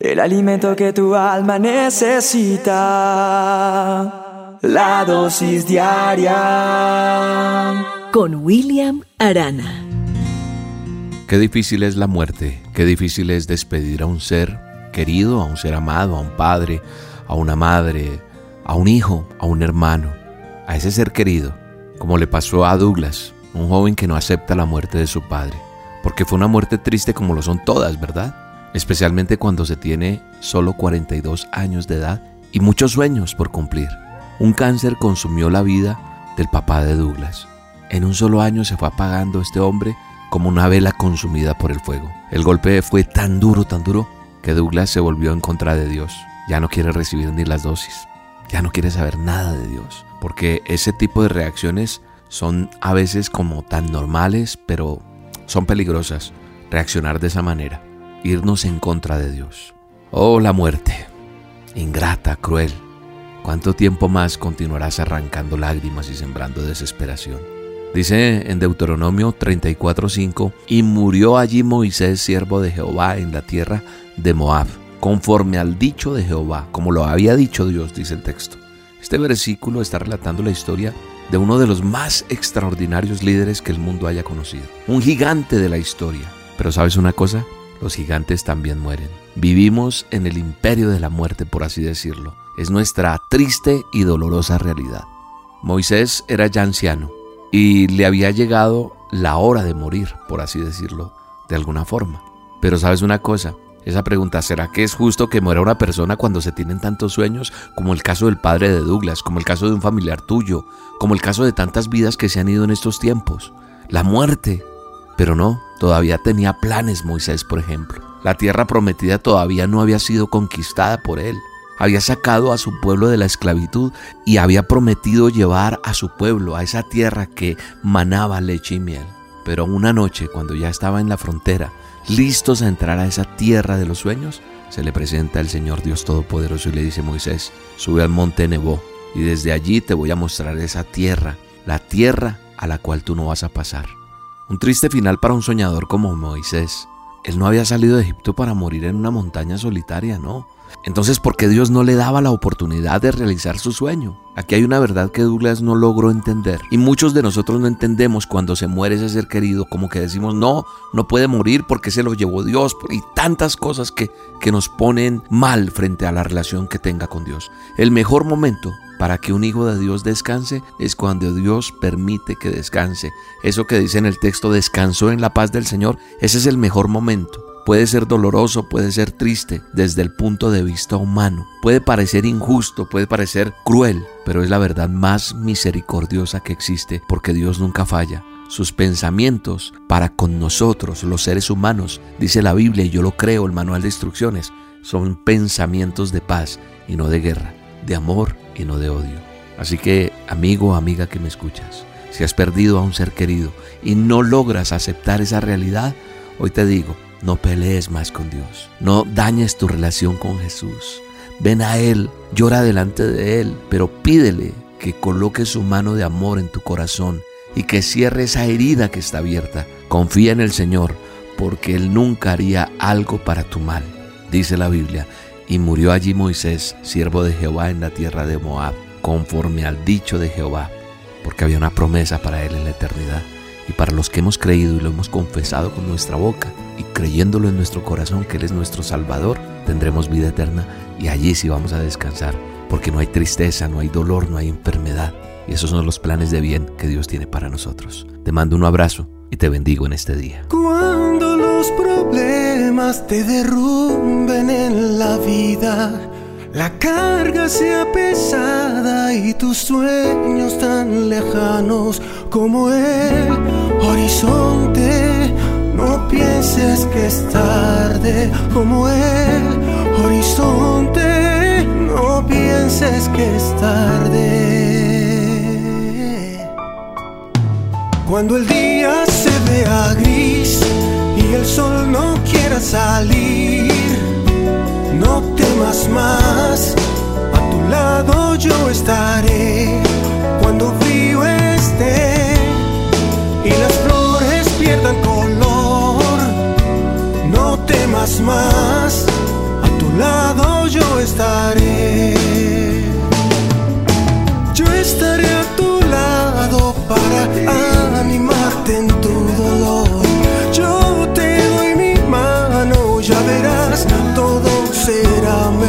El alimento que tu alma necesita. La dosis diaria. Con William Arana. Qué difícil es la muerte, qué difícil es despedir a un ser querido, a un ser amado, a un padre, a una madre, a un hijo, a un hermano, a ese ser querido, como le pasó a Douglas, un joven que no acepta la muerte de su padre, porque fue una muerte triste como lo son todas, ¿verdad? Especialmente cuando se tiene solo 42 años de edad y muchos sueños por cumplir. Un cáncer consumió la vida del papá de Douglas. En un solo año se fue apagando este hombre como una vela consumida por el fuego. El golpe fue tan duro, tan duro, que Douglas se volvió en contra de Dios. Ya no quiere recibir ni las dosis. Ya no quiere saber nada de Dios. Porque ese tipo de reacciones son a veces como tan normales, pero son peligrosas. Reaccionar de esa manera irnos en contra de Dios. Oh, la muerte, ingrata, cruel. ¿Cuánto tiempo más continuarás arrancando lágrimas y sembrando desesperación? Dice en Deuteronomio 34:5, y murió allí Moisés, siervo de Jehová, en la tierra de Moab, conforme al dicho de Jehová, como lo había dicho Dios, dice el texto. Este versículo está relatando la historia de uno de los más extraordinarios líderes que el mundo haya conocido, un gigante de la historia. Pero sabes una cosa, los gigantes también mueren. Vivimos en el imperio de la muerte, por así decirlo. Es nuestra triste y dolorosa realidad. Moisés era ya anciano y le había llegado la hora de morir, por así decirlo, de alguna forma. Pero sabes una cosa, esa pregunta, ¿será que es justo que muera una persona cuando se tienen tantos sueños, como el caso del padre de Douglas, como el caso de un familiar tuyo, como el caso de tantas vidas que se han ido en estos tiempos? La muerte pero no, todavía tenía planes Moisés, por ejemplo. La tierra prometida todavía no había sido conquistada por él. Había sacado a su pueblo de la esclavitud y había prometido llevar a su pueblo a esa tierra que manaba leche y miel. Pero una noche, cuando ya estaba en la frontera, listos a entrar a esa tierra de los sueños, se le presenta el Señor Dios Todopoderoso y le dice Moisés, sube al monte Nebo y desde allí te voy a mostrar esa tierra, la tierra a la cual tú no vas a pasar. Un triste final para un soñador como Moisés. Él no había salido de Egipto para morir en una montaña solitaria, no. Entonces, ¿por qué Dios no le daba la oportunidad de realizar su sueño? Aquí hay una verdad que Douglas no logró entender. Y muchos de nosotros no entendemos cuando se muere ese ser querido, como que decimos, no, no puede morir porque se lo llevó Dios. Y tantas cosas que, que nos ponen mal frente a la relación que tenga con Dios. El mejor momento para que un hijo de Dios descanse es cuando Dios permite que descanse. Eso que dice en el texto, descansó en la paz del Señor, ese es el mejor momento. Puede ser doloroso, puede ser triste desde el punto de vista humano. Puede parecer injusto, puede parecer cruel, pero es la verdad más misericordiosa que existe porque Dios nunca falla. Sus pensamientos para con nosotros, los seres humanos, dice la Biblia y yo lo creo, el manual de instrucciones, son pensamientos de paz y no de guerra, de amor y no de odio. Así que, amigo o amiga que me escuchas, si has perdido a un ser querido y no logras aceptar esa realidad, hoy te digo, no pelees más con Dios. No dañes tu relación con Jesús. Ven a Él, llora delante de Él, pero pídele que coloque su mano de amor en tu corazón y que cierre esa herida que está abierta. Confía en el Señor, porque Él nunca haría algo para tu mal. Dice la Biblia, y murió allí Moisés, siervo de Jehová en la tierra de Moab, conforme al dicho de Jehová, porque había una promesa para él en la eternidad y para los que hemos creído y lo hemos confesado con nuestra boca y creyéndolo en nuestro corazón que Él es nuestro Salvador, tendremos vida eterna y allí sí vamos a descansar, porque no hay tristeza, no hay dolor, no hay enfermedad. Y esos son los planes de bien que Dios tiene para nosotros. Te mando un abrazo y te bendigo en este día. Cuando los problemas te derrumben en la vida, la carga sea pesada y tus sueños tan lejanos como el horizonte. No pienses que es tarde como el horizonte. No pienses que es tarde. Cuando el día se vea gris el sol no quiera salir,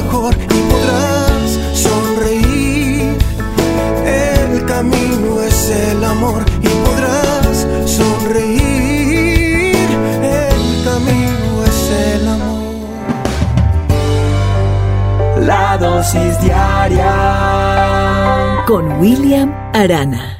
mejor y podrás sonreír. El camino es el amor y podrás sonreír. El camino es el amor. La dosis diaria con William Arana.